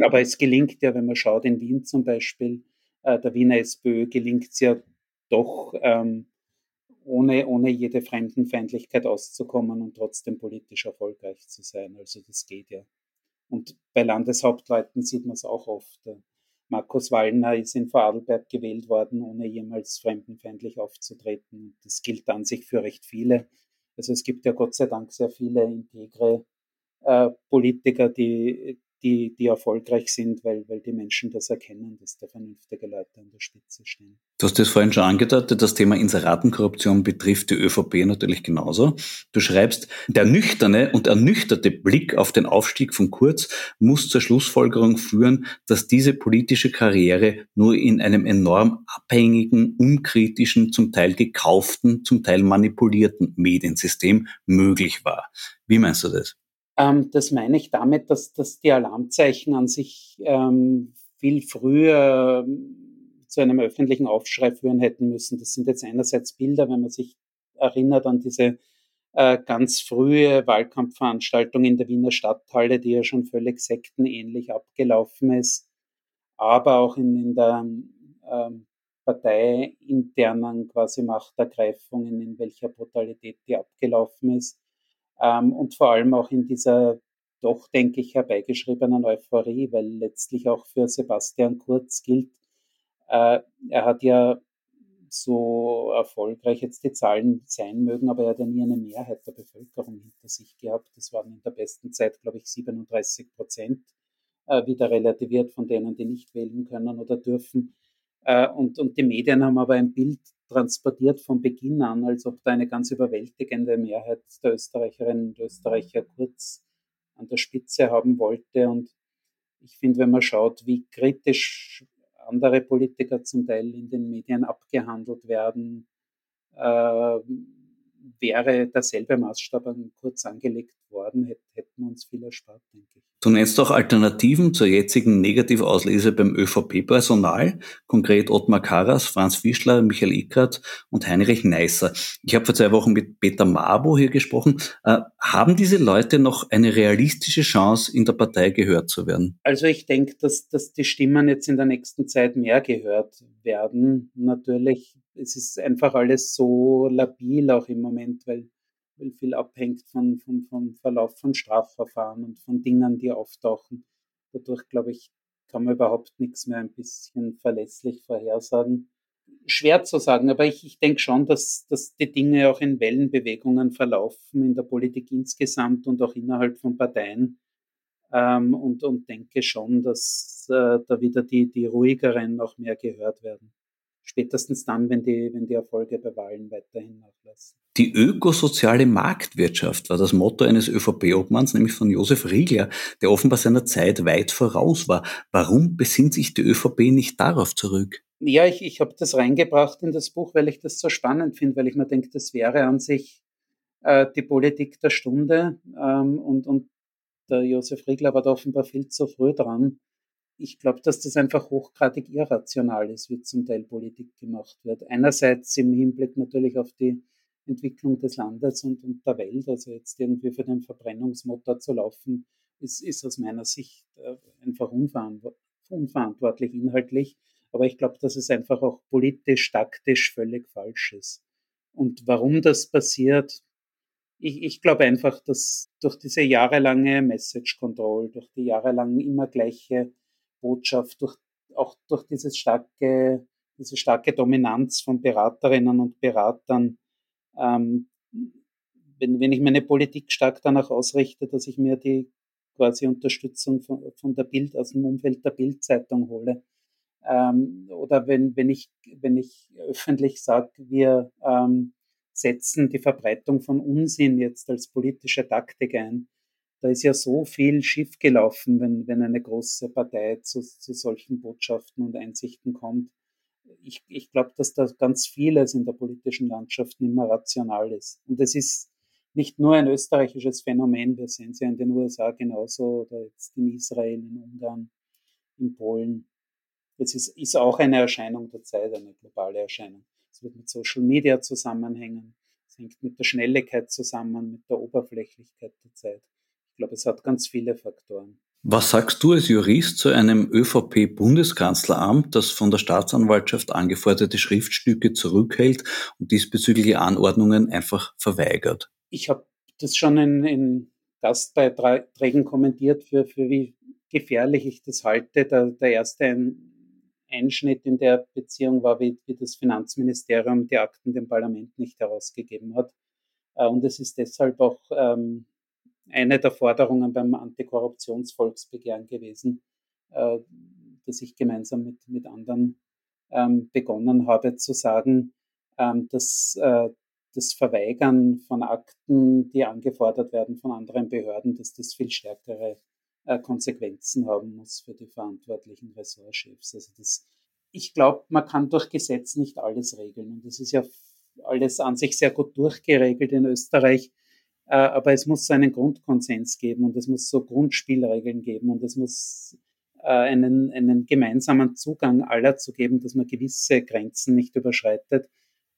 Aber es gelingt ja, wenn man schaut, in Wien zum Beispiel, äh, der Wiener SPÖ gelingt es ja doch, ähm, ohne, ohne jede Fremdenfeindlichkeit auszukommen und trotzdem politisch erfolgreich zu sein. Also das geht ja. Und bei Landeshauptleuten sieht man es auch oft. Markus Wallner ist in Vorarlberg gewählt worden, ohne jemals fremdenfeindlich aufzutreten. Das gilt an sich für recht viele. Also es gibt ja Gott sei Dank sehr viele integre äh, Politiker, die, die, die erfolgreich sind, weil, weil die Menschen das erkennen, dass da vernünftige Leute an der Spitze stehen. Du hast das vorhin schon angedeutet, das Thema Inseratenkorruption betrifft die ÖVP natürlich genauso. Du schreibst, der nüchterne und ernüchterte Blick auf den Aufstieg von Kurz muss zur Schlussfolgerung führen, dass diese politische Karriere nur in einem enorm abhängigen, unkritischen, zum Teil gekauften, zum Teil manipulierten Mediensystem möglich war. Wie meinst du das? Ähm, das meine ich damit, dass, dass die Alarmzeichen an sich ähm, viel früher ähm, zu einem öffentlichen Aufschrei führen hätten müssen. Das sind jetzt einerseits Bilder, wenn man sich erinnert an diese äh, ganz frühe Wahlkampfveranstaltung in der Wiener Stadthalle, die ja schon völlig sektenähnlich abgelaufen ist, aber auch in, in der ähm, parteiinternen quasi Machtergreifungen, in welcher Brutalität die abgelaufen ist ähm, und vor allem auch in dieser doch, denke ich, herbeigeschriebenen Euphorie, weil letztlich auch für Sebastian Kurz gilt, äh, er hat ja so erfolgreich jetzt die Zahlen sein mögen, aber er hat ja nie eine Mehrheit der Bevölkerung hinter sich gehabt. Das waren in der besten Zeit, glaube ich, 37 Prozent, äh, wieder relativiert von denen, die nicht wählen können oder dürfen. Äh, und, und die Medien haben aber ein Bild transportiert von Beginn an, als ob da eine ganz überwältigende Mehrheit der Österreicherinnen und Österreicher kurz an der Spitze haben wollte. Und ich finde, wenn man schaut, wie kritisch andere Politiker zum Teil in den Medien abgehandelt werden, äh, wäre derselbe Maßstab an kurz angelegt worden, hätten wir uns viel erspart, denke ich. Du nennst auch Alternativen zur jetzigen Negativauslese beim ÖVP-Personal, konkret Ottmar Karas, Franz Fischler, Michael Ickert und Heinrich Neisser. Ich habe vor zwei Wochen mit Peter Mabo hier gesprochen. Äh, haben diese Leute noch eine realistische Chance, in der Partei gehört zu werden? Also ich denke, dass, dass die Stimmen jetzt in der nächsten Zeit mehr gehört werden. Natürlich, es ist einfach alles so labil auch im Moment, weil weil viel abhängt von, von, vom Verlauf von Strafverfahren und von Dingen, die auftauchen. Dadurch, glaube ich, kann man überhaupt nichts mehr ein bisschen verlässlich vorhersagen. Schwer zu sagen, aber ich, ich denke schon, dass, dass die Dinge auch in Wellenbewegungen verlaufen in der Politik insgesamt und auch innerhalb von Parteien. Ähm, und, und denke schon, dass äh, da wieder die, die ruhigeren noch mehr gehört werden spätestens dann, wenn die, wenn die Erfolge bei Wahlen weiterhin nachlassen. Die ökosoziale Marktwirtschaft war das Motto eines ÖVP-Obmanns, nämlich von Josef Riegler, der offenbar seiner Zeit weit voraus war. Warum besinnt sich die ÖVP nicht darauf zurück? Ja, ich, ich habe das reingebracht in das Buch, weil ich das so spannend finde, weil ich mir denke, das wäre an sich äh, die Politik der Stunde ähm, und, und der Josef Riegler war da offenbar viel zu früh dran ich glaube, dass das einfach hochgradig irrational ist, wie zum Teil Politik gemacht wird. Einerseits im Hinblick natürlich auf die Entwicklung des Landes und, und der Welt, also jetzt irgendwie für den Verbrennungsmotor zu laufen, ist, ist aus meiner Sicht äh, einfach unverantwortlich inhaltlich. Aber ich glaube, dass es einfach auch politisch, taktisch völlig falsch ist. Und warum das passiert, ich, ich glaube einfach, dass durch diese jahrelange Message Control, durch die jahrelang immer gleiche Botschaft, durch, auch durch dieses starke, diese starke Dominanz von Beraterinnen und Beratern. Ähm, wenn, wenn ich meine Politik stark danach ausrichte, dass ich mir die quasi Unterstützung von, von der Bild, aus dem Umfeld der Bildzeitung hole, Ähm, oder wenn, wenn, ich, wenn ich öffentlich sage, wir ähm, setzen die Verbreitung von Unsinn jetzt als politische Taktik ein. Da ist ja so viel schiefgelaufen, wenn, wenn eine große Partei zu, zu solchen Botschaften und Einsichten kommt. Ich, ich glaube, dass da ganz vieles in der politischen Landschaft nicht mehr rational ist. Und es ist nicht nur ein österreichisches Phänomen, wir sehen es ja in den USA genauso oder jetzt in Israel, in Ungarn, in Polen. Es ist, ist auch eine Erscheinung der Zeit, eine globale Erscheinung. Es wird mit Social Media zusammenhängen. Es hängt mit der Schnelligkeit zusammen, mit der Oberflächlichkeit der Zeit. Ich glaube, es hat ganz viele Faktoren. Was sagst du als Jurist zu einem ÖVP-Bundeskanzleramt, das von der Staatsanwaltschaft angeforderte Schriftstücke zurückhält und diesbezügliche Anordnungen einfach verweigert? Ich habe das schon in, in Gastbeiträgen kommentiert, für, für wie gefährlich ich das halte. Der, der erste Einschnitt in der Beziehung war, wie, wie das Finanzministerium die Akten dem Parlament nicht herausgegeben hat. Äh, und es ist deshalb auch ähm, eine der Forderungen beim Antikorruptionsvolksbegehren gewesen, äh, dass ich gemeinsam mit, mit anderen ähm, begonnen habe zu sagen, ähm, dass äh, das Verweigern von Akten, die angefordert werden von anderen Behörden, dass das viel stärkere äh, Konsequenzen haben muss für die verantwortlichen Ressortchefs. Also das, ich glaube, man kann durch Gesetz nicht alles regeln. Und das ist ja alles an sich sehr gut durchgeregelt in Österreich. Äh, aber es muss einen Grundkonsens geben und es muss so Grundspielregeln geben und es muss äh, einen, einen gemeinsamen Zugang aller zu geben, dass man gewisse Grenzen nicht überschreitet.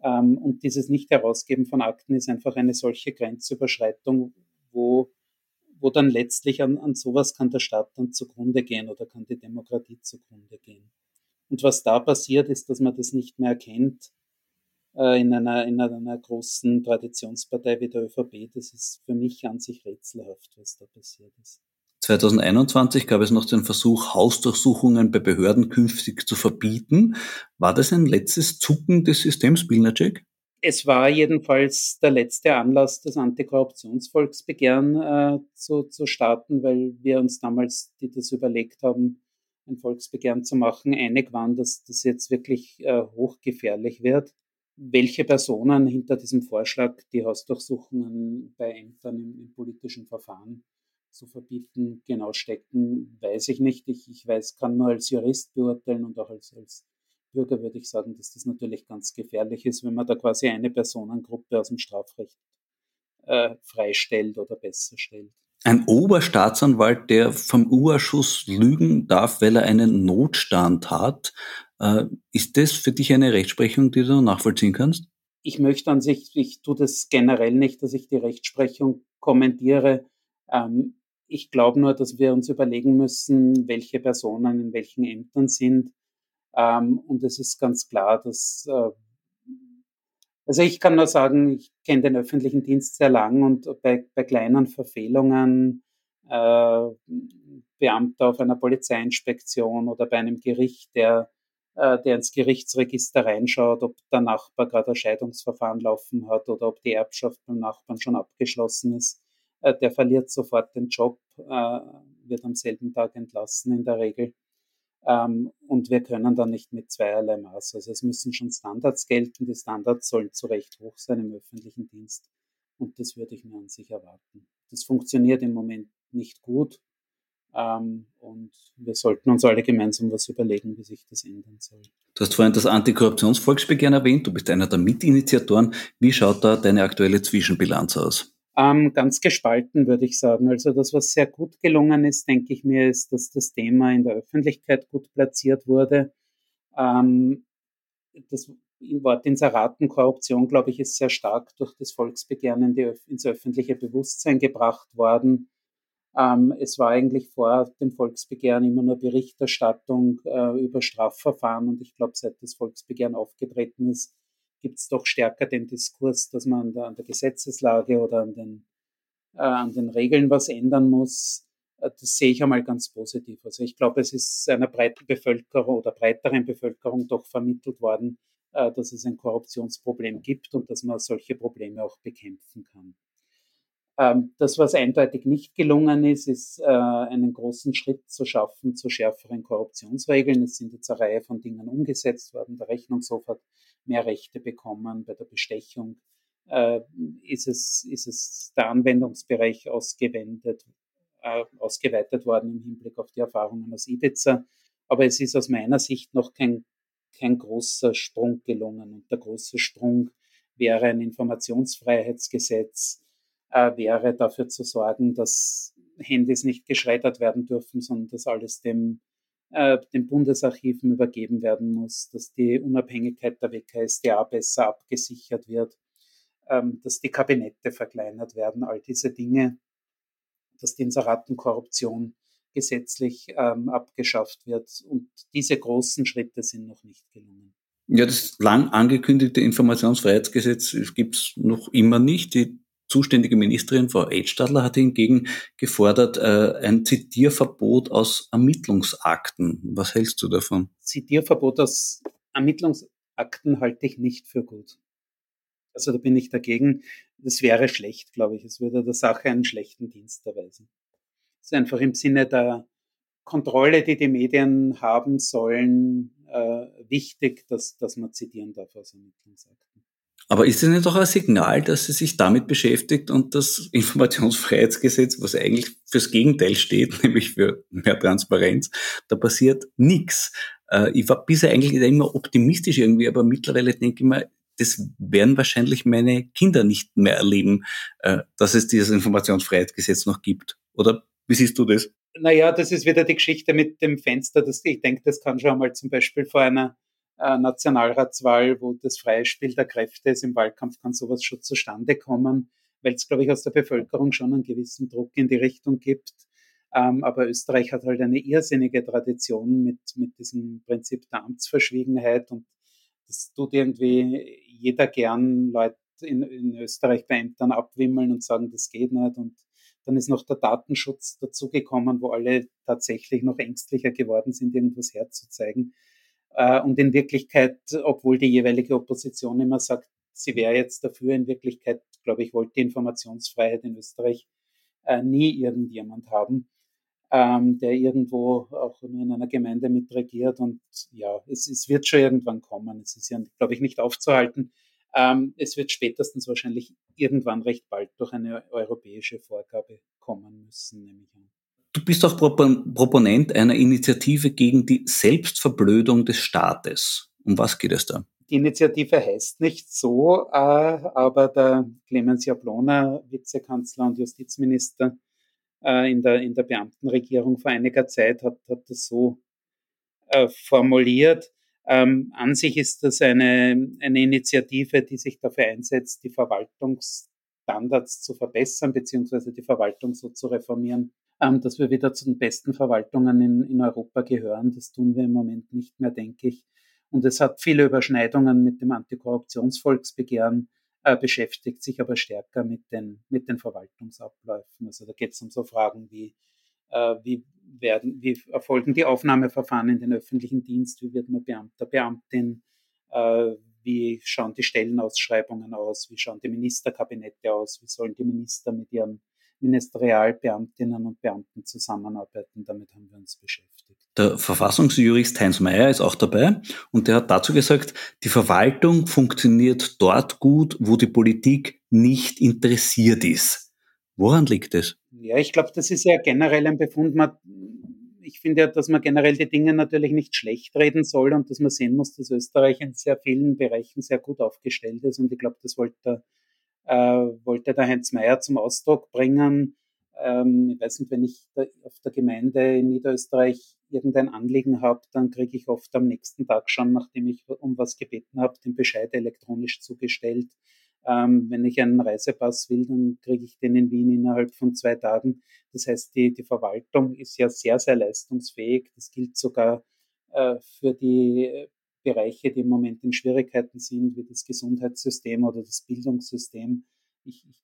Ähm, und dieses Nicht-Herausgeben von Akten ist einfach eine solche Grenzüberschreitung, wo wo dann letztlich an, an sowas kann der Staat dann zugrunde gehen oder kann die Demokratie zugrunde gehen. Und was da passiert, ist, dass man das nicht mehr erkennt äh, in, einer, in einer großen Traditionspartei wie der ÖVP. Das ist für mich an sich rätselhaft, was da passiert ist. 2021 gab es noch den Versuch, Hausdurchsuchungen bei Behörden künftig zu verbieten. War das ein letztes Zucken des Systems, Bilnacek? es war jedenfalls der letzte Anlass, das Antikorruptionsvolksbegehren äh, zu, zu starten, weil wir uns damals, die das überlegt haben, ein Volksbegehren zu machen, einig waren, dass das jetzt wirklich äh, hochgefährlich wird. Welche Personen hinter diesem Vorschlag, die Hausdurchsuchungen bei Ämtern im, im politischen Verfahren zu verbieten, genau stecken, weiß ich nicht. Ich, ich weiß, kann nur als Jurist beurteilen und auch als, als Bürger würde ich sagen, dass das natürlich ganz gefährlich ist, wenn man da quasi eine Personengruppe aus dem Strafrecht äh, freistellt oder besser stellt. Ein Oberstaatsanwalt, der vom U-Ausschuss lügen darf, weil er einen Notstand hat, ist das für dich eine Rechtsprechung, die du nachvollziehen kannst? Ich möchte an sich, ich tue das generell nicht, dass ich die Rechtsprechung kommentiere. Ähm, ich glaube nur, dass wir uns überlegen müssen, welche Personen in welchen Ämtern sind ähm, und es ist ganz klar, dass, äh, also ich kann nur sagen, ich kenne den öffentlichen Dienst sehr lang und bei, bei kleinen Verfehlungen, äh, Beamter auf einer Polizeiinspektion oder bei einem Gericht, der, äh, der ins Gerichtsregister reinschaut, ob der Nachbar gerade ein Scheidungsverfahren laufen hat oder ob die Erbschaft beim Nachbarn schon abgeschlossen ist, äh, der verliert sofort den Job, äh, wird am selben Tag entlassen in der Regel. Ähm, und wir können da nicht mit zweierlei Maß. Also es müssen schon Standards gelten. Die Standards sollen zu Recht hoch sein im öffentlichen Dienst. Und das würde ich mir an sich erwarten. Das funktioniert im Moment nicht gut. Ähm, und wir sollten uns alle gemeinsam was überlegen, wie sich das ändern soll. Du hast vorhin das Antikorruptionsvolksbegehren erwähnt. Du bist einer der Mitinitiatoren. Wie schaut da deine aktuelle Zwischenbilanz aus? Ähm, ganz gespalten, würde ich sagen. Also das, was sehr gut gelungen ist, denke ich mir, ist, dass das Thema in der Öffentlichkeit gut platziert wurde. Ähm, das Wort Inseratenkorruption, glaube ich, ist sehr stark durch das Volksbegehren in die, ins öffentliche Bewusstsein gebracht worden. Ähm, es war eigentlich vor dem Volksbegehren immer nur Berichterstattung äh, über Strafverfahren und ich glaube, seit das Volksbegehren aufgetreten ist, gibt es doch stärker den Diskurs, dass man an der, an der Gesetzeslage oder an den, äh, an den Regeln was ändern muss. Äh, das sehe ich einmal ganz positiv. Also ich glaube, es ist einer breiten Bevölkerung oder breiteren Bevölkerung doch vermittelt worden, äh, dass es ein Korruptionsproblem gibt und dass man solche Probleme auch bekämpfen kann. Ähm, das, was eindeutig nicht gelungen ist, ist äh, einen großen Schritt zu schaffen zu schärferen Korruptionsregeln. Es sind jetzt eine Reihe von Dingen umgesetzt worden. Der Rechnungshof hat mehr Rechte bekommen. Bei der Bestechung äh, ist, es, ist es der Anwendungsbereich ausgewendet, äh, ausgeweitet worden im Hinblick auf die Erfahrungen aus Ibiza. Aber es ist aus meiner Sicht noch kein, kein großer Sprung gelungen. Und der große Sprung wäre ein Informationsfreiheitsgesetz, äh, wäre dafür zu sorgen, dass Handys nicht geschreddert werden dürfen, sondern dass alles dem, äh, den Bundesarchiven übergeben werden muss, dass die Unabhängigkeit der WKSDA besser abgesichert wird, ähm, dass die Kabinette verkleinert werden, all diese Dinge, dass die Inseratenkorruption gesetzlich ähm, abgeschafft wird. Und diese großen Schritte sind noch nicht gelungen. Ja, das lang angekündigte Informationsfreiheitsgesetz gibt es noch immer nicht. Die zuständige Ministerin, Frau Edstadler, hat hingegen gefordert, äh, ein Zitierverbot aus Ermittlungsakten. Was hältst du davon? Zitierverbot aus Ermittlungsakten halte ich nicht für gut. Also da bin ich dagegen. Das wäre schlecht, glaube ich. Es würde der Sache einen schlechten Dienst erweisen. Es ist einfach im Sinne der Kontrolle, die die Medien haben sollen, äh, wichtig, dass, dass man zitieren darf aus Ermittlungsakten. Aber ist es nicht auch ein Signal, dass sie sich damit beschäftigt und das Informationsfreiheitsgesetz, was eigentlich fürs Gegenteil steht, nämlich für mehr Transparenz, da passiert nichts. Äh, ich war bisher eigentlich immer optimistisch irgendwie, aber mittlerweile denke ich mir, das werden wahrscheinlich meine Kinder nicht mehr erleben, äh, dass es dieses Informationsfreiheitsgesetz noch gibt. Oder wie siehst du das? Naja, das ist wieder die Geschichte mit dem Fenster. Das, ich denke, das kann schon einmal zum Beispiel vor einer äh, Nationalratswahl, wo das freie Spiel der Kräfte ist im Wahlkampf, kann sowas schon zustande kommen, weil es, glaube ich, aus der Bevölkerung schon einen gewissen Druck in die Richtung gibt. Ähm, aber Österreich hat halt eine irrsinnige Tradition mit, mit diesem Prinzip der Amtsverschwiegenheit und das tut irgendwie jeder gern Leute in, in Österreich bei Ämtern abwimmeln und sagen, das geht nicht und dann ist noch der Datenschutz dazugekommen, wo alle tatsächlich noch ängstlicher geworden sind, irgendwas herzuzeigen. Äh, und in Wirklichkeit, obwohl die jeweilige Opposition immer sagt, sie wäre jetzt dafür, in Wirklichkeit, glaube ich, wollte die Informationsfreiheit in Österreich äh, nie irgendjemand haben, ähm, der irgendwo auch nur in einer Gemeinde mitregiert. Und ja, es, es wird schon irgendwann kommen. Es ist ja, glaube ich, nicht aufzuhalten. Ähm, es wird spätestens wahrscheinlich irgendwann recht bald durch eine europäische Vorgabe kommen müssen, nehme ich an. Du bist auch Proponent einer Initiative gegen die Selbstverblödung des Staates. Um was geht es da? Die Initiative heißt nicht so, äh, aber der Clemens Jablona, Vizekanzler und Justizminister äh, in, der, in der Beamtenregierung vor einiger Zeit, hat, hat das so äh, formuliert. Ähm, an sich ist das eine, eine Initiative, die sich dafür einsetzt, die Verwaltungsstandards zu verbessern, beziehungsweise die Verwaltung so zu reformieren, dass wir wieder zu den besten Verwaltungen in, in Europa gehören. Das tun wir im Moment nicht mehr, denke ich. Und es hat viele Überschneidungen mit dem Antikorruptionsvolksbegehren, äh, beschäftigt sich aber stärker mit den, mit den Verwaltungsabläufen. Also da geht es um so Fragen wie äh, wie, werden, wie erfolgen die Aufnahmeverfahren in den öffentlichen Dienst, wie wird man Beamter, Beamtin, äh, wie schauen die Stellenausschreibungen aus, wie schauen die Ministerkabinette aus, wie sollen die Minister mit ihren Ministerialbeamtinnen und Beamten zusammenarbeiten. Damit haben wir uns beschäftigt. Der Verfassungsjurist Heinz Mayer ist auch dabei und der hat dazu gesagt, die Verwaltung funktioniert dort gut, wo die Politik nicht interessiert ist. Woran liegt es? Ja, ich glaube, das ist ja generell ein Befund. Man, ich finde ja, dass man generell die Dinge natürlich nicht schlecht reden soll und dass man sehen muss, dass Österreich in sehr vielen Bereichen sehr gut aufgestellt ist. Und ich glaube, das wollte, äh, wollte der Heinz Mayer zum Ausdruck bringen. Ähm, ich weiß nicht, wenn ich da auf der Gemeinde in Niederösterreich irgendein Anliegen habe, dann kriege ich oft am nächsten Tag schon, nachdem ich um was gebeten habe, den Bescheid elektronisch zugestellt. Ähm, wenn ich einen Reisepass will, dann kriege ich den in Wien innerhalb von zwei Tagen. Das heißt, die, die Verwaltung ist ja sehr, sehr leistungsfähig. Das gilt sogar äh, für die Bereiche, die im Moment in Schwierigkeiten sind, wie das Gesundheitssystem oder das Bildungssystem. Ich, ich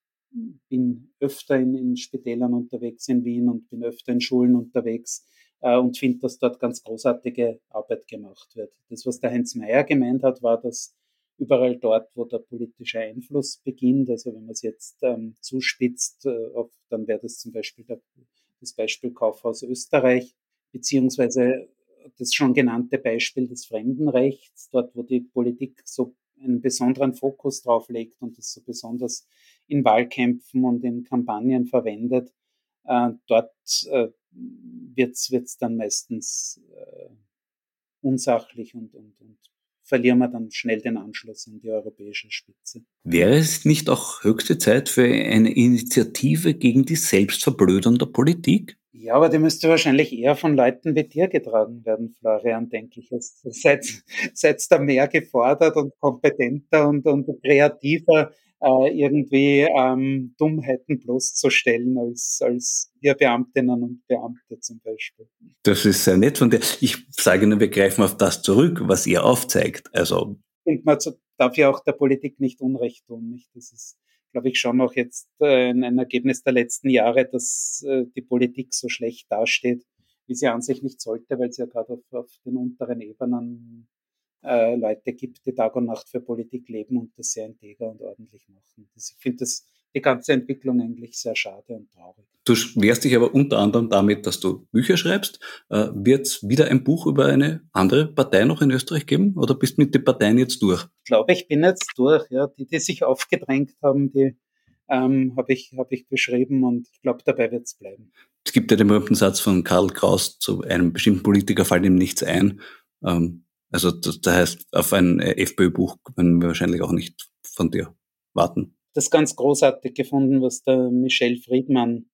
bin öfter in, in Spitälern unterwegs in Wien und bin öfter in Schulen unterwegs äh, und finde, dass dort ganz großartige Arbeit gemacht wird. Das, was der Heinz Mayer gemeint hat, war, dass überall dort, wo der politische Einfluss beginnt. Also wenn man es jetzt ähm, zuspitzt, äh, auf, dann wäre das zum Beispiel der, das Beispiel Kaufhaus Österreich, beziehungsweise das schon genannte Beispiel des Fremdenrechts, dort wo die Politik so einen besonderen Fokus drauf legt und das so besonders in Wahlkämpfen und in Kampagnen verwendet, äh, dort äh, wird es dann meistens äh, unsachlich und, und, und verlieren wir dann schnell den Anschluss an die europäische Spitze. Wäre es nicht auch höchste Zeit für eine Initiative gegen die Selbstverblödung der Politik? Ja, aber die müsste wahrscheinlich eher von Leuten wie dir getragen werden, Florian, denke ich. Seid, seid da mehr gefordert und kompetenter und, und kreativer, äh, irgendwie ähm, Dummheiten bloßzustellen als, als wir Beamtinnen und Beamte zum Beispiel. Das ist sehr nett von dir. Ich sage nur, wir greifen auf das zurück, was ihr aufzeigt. Also und man darf ja auch der Politik nicht Unrecht tun. Nicht? Das ist, glaube ich, schon noch jetzt äh, ein Ergebnis der letzten Jahre, dass äh, die Politik so schlecht dasteht, wie sie an sich nicht sollte, weil sie ja gerade auf, auf den unteren Ebenen äh, Leute gibt, die Tag und Nacht für Politik leben und das sehr integer und ordentlich machen. Das, ich finde das die ganze Entwicklung eigentlich sehr schade und traurig. Du wehrst dich aber unter anderem damit, dass du Bücher schreibst. Äh, Wird es wieder ein Buch über eine andere Partei noch in Österreich geben oder bist du mit den Parteien jetzt durch? Ich glaube, ich bin jetzt durch. Ja. Die, die sich aufgedrängt haben, die ähm, habe ich, hab ich beschrieben und ich glaube, dabei wird es bleiben. Es gibt ja den berühmten Satz von Karl Kraus, zu einem bestimmten Politiker fällt ihm nichts ein. Ähm, also das, das heißt, auf ein FPÖ-Buch können wir wahrscheinlich auch nicht von dir warten. Das ganz großartig gefunden, was der Michel Friedmann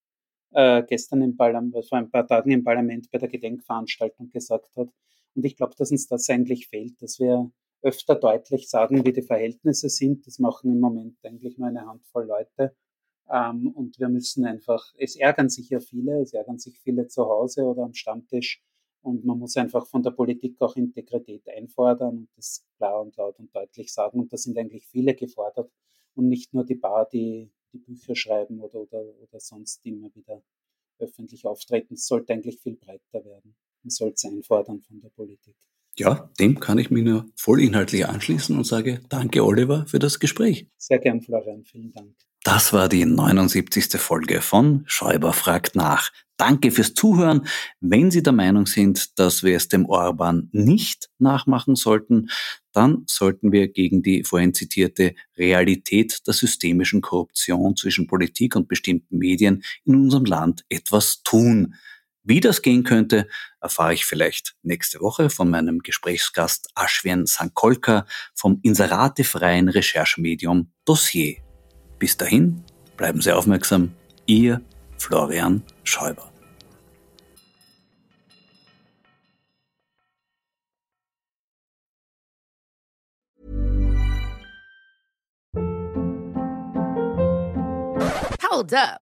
äh, gestern im Parlament, vor ein paar Tagen im Parlament bei der Gedenkveranstaltung gesagt hat. Und ich glaube, dass uns das eigentlich fehlt, dass wir öfter deutlich sagen, wie die Verhältnisse sind. Das machen im Moment eigentlich nur eine Handvoll Leute. Ähm, und wir müssen einfach, es ärgern sich ja viele, es ärgern sich viele zu Hause oder am Stammtisch, und man muss einfach von der Politik auch Integrität einfordern und das klar und laut und deutlich sagen. Und da sind eigentlich viele gefordert und nicht nur die paar, die die Bücher schreiben oder, oder, oder sonst immer wieder öffentlich auftreten. Es sollte eigentlich viel breiter werden. Man sollte es einfordern von der Politik. Ja, dem kann ich mich nur vollinhaltlich anschließen und sage Danke, Oliver, für das Gespräch. Sehr gern, Florian. Vielen Dank. Das war die 79. Folge von Schäuber fragt nach. Danke fürs Zuhören. Wenn Sie der Meinung sind, dass wir es dem Orban nicht nachmachen sollten, dann sollten wir gegen die vorhin zitierte Realität der systemischen Korruption zwischen Politik und bestimmten Medien in unserem Land etwas tun. Wie das gehen könnte, erfahre ich vielleicht nächste Woche von meinem Gesprächsgast Ashwin Sankolka vom inseratefreien Recherchemedium Dossier. Bis dahin, bleiben Sie aufmerksam. Ihr Florian Schäuber. Hold up.